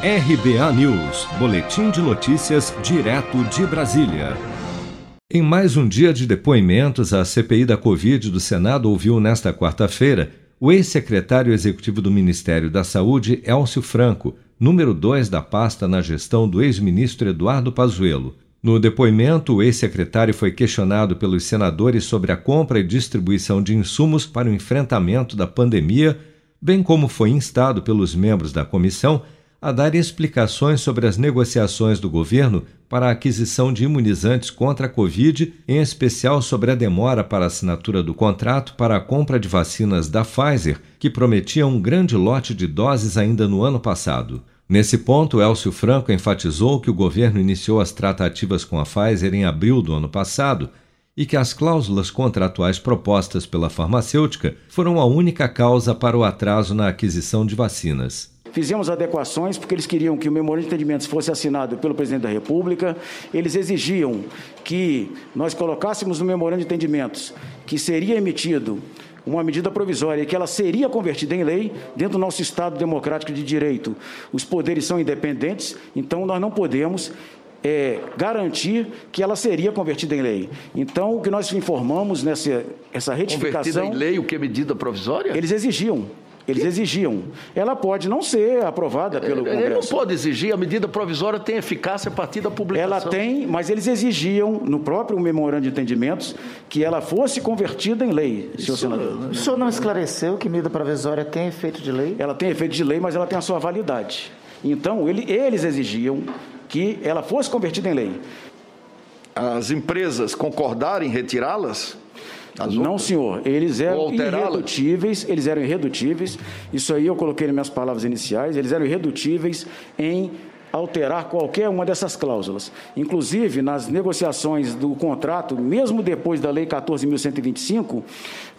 RBA News, Boletim de Notícias, direto de Brasília. Em mais um dia de depoimentos, a CPI da Covid do Senado ouviu nesta quarta-feira o ex-secretário executivo do Ministério da Saúde, Elcio Franco, número 2 da pasta na gestão do ex-ministro Eduardo Pazuello. No depoimento, o ex-secretário foi questionado pelos senadores sobre a compra e distribuição de insumos para o enfrentamento da pandemia, bem como foi instado pelos membros da comissão a dar explicações sobre as negociações do governo para a aquisição de imunizantes contra a Covid, em especial sobre a demora para a assinatura do contrato para a compra de vacinas da Pfizer, que prometia um grande lote de doses ainda no ano passado. Nesse ponto, Elcio Franco enfatizou que o governo iniciou as tratativas com a Pfizer em abril do ano passado e que as cláusulas contratuais propostas pela farmacêutica foram a única causa para o atraso na aquisição de vacinas. Fizemos adequações porque eles queriam que o memorando de entendimentos fosse assinado pelo presidente da República. Eles exigiam que nós colocássemos no memorando de entendimentos que seria emitido uma medida provisória que ela seria convertida em lei dentro do nosso Estado democrático de direito. Os poderes são independentes, então nós não podemos é, garantir que ela seria convertida em lei. Então, o que nós informamos nessa essa retificação... Convertida em lei, o que? Medida provisória? Eles exigiam. Eles exigiam. Ela pode não ser aprovada pelo Congresso. Ele não pode exigir, a medida provisória tem eficácia a partir da publicação. Ela tem, mas eles exigiam, no próprio memorando de entendimentos, que ela fosse convertida em lei, senhor Isso, senador. O senhor não esclareceu que medida provisória tem efeito de lei? Ela tem efeito de lei, mas ela tem a sua validade. Então, ele, eles exigiam que ela fosse convertida em lei. As empresas concordarem em Não, senhor. Eles eram irredutíveis, eles eram irredutíveis. Isso aí eu coloquei nas minhas palavras iniciais. Eles eram irredutíveis em alterar qualquer uma dessas cláusulas. Inclusive, nas negociações do contrato, mesmo depois da Lei 14.125,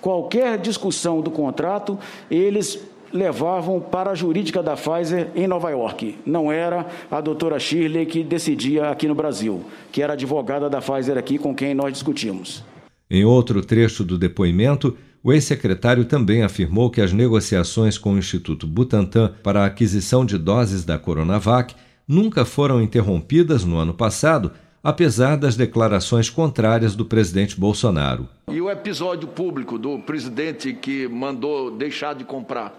qualquer discussão do contrato, eles levavam para a jurídica da Pfizer em Nova York. Não era a doutora Shirley que decidia aqui no Brasil, que era advogada da Pfizer aqui com quem nós discutimos. Em outro trecho do depoimento, o ex-secretário também afirmou que as negociações com o Instituto Butantan para a aquisição de doses da Coronavac nunca foram interrompidas no ano passado, apesar das declarações contrárias do presidente Bolsonaro. E o episódio público do presidente que mandou deixar de comprar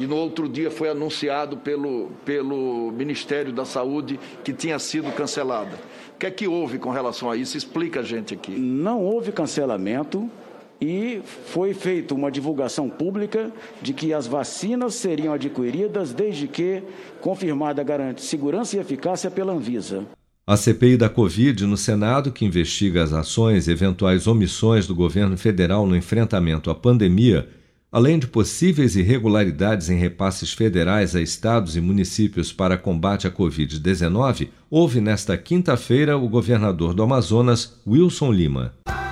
e no outro dia foi anunciado pelo, pelo Ministério da Saúde que tinha sido cancelada. O que é que houve com relação a isso? Explica a gente aqui. Não houve cancelamento e foi feita uma divulgação pública de que as vacinas seriam adquiridas desde que confirmada garante segurança e eficácia pela Anvisa. A CPI da Covid no Senado, que investiga as ações e eventuais omissões do governo federal no enfrentamento à pandemia, Além de possíveis irregularidades em repasses federais a estados e municípios para combate à Covid-19, houve nesta quinta-feira o governador do Amazonas, Wilson Lima.